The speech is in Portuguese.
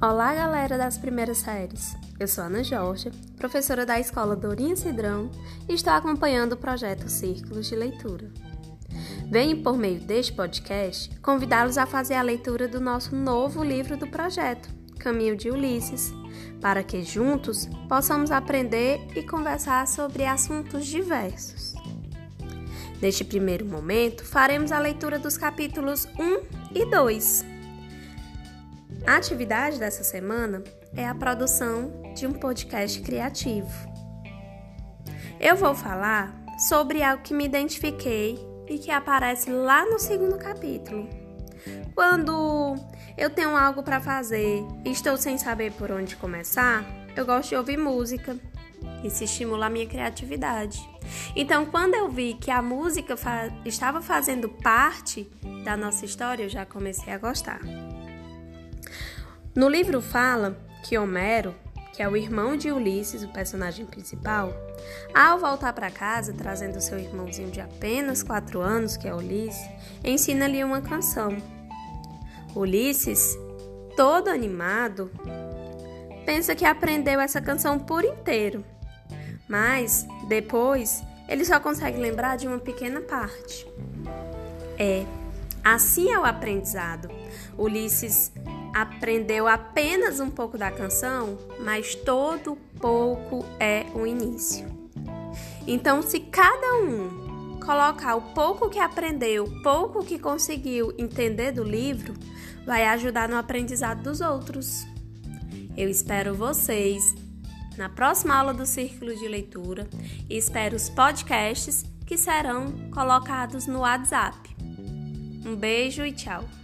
Olá, galera das primeiras séries. Eu sou Ana Jorge, professora da Escola Dourinha Cidrão e estou acompanhando o projeto Círculos de Leitura. Venho, por meio deste podcast, convidá-los a fazer a leitura do nosso novo livro do projeto, Caminho de Ulisses, para que juntos possamos aprender e conversar sobre assuntos diversos. Neste primeiro momento, faremos a leitura dos capítulos 1 e 2 a atividade dessa semana é a produção de um podcast criativo. Eu vou falar sobre algo que me identifiquei e que aparece lá no segundo capítulo. Quando eu tenho algo para fazer e estou sem saber por onde começar, eu gosto de ouvir música. Isso estimula a minha criatividade. Então, quando eu vi que a música fa estava fazendo parte da nossa história, eu já comecei a gostar. No livro fala que Homero, que é o irmão de Ulisses, o personagem principal, ao voltar para casa trazendo seu irmãozinho de apenas 4 anos, que é Ulisses, ensina-lhe uma canção. Ulisses, todo animado, pensa que aprendeu essa canção por inteiro, mas depois ele só consegue lembrar de uma pequena parte. É, assim é o aprendizado. Ulisses aprendeu apenas um pouco da canção, mas todo pouco é o início. Então, se cada um colocar o pouco que aprendeu, o pouco que conseguiu entender do livro, vai ajudar no aprendizado dos outros. Eu espero vocês na próxima aula do Círculo de Leitura e espero os podcasts que serão colocados no WhatsApp. Um beijo e tchau!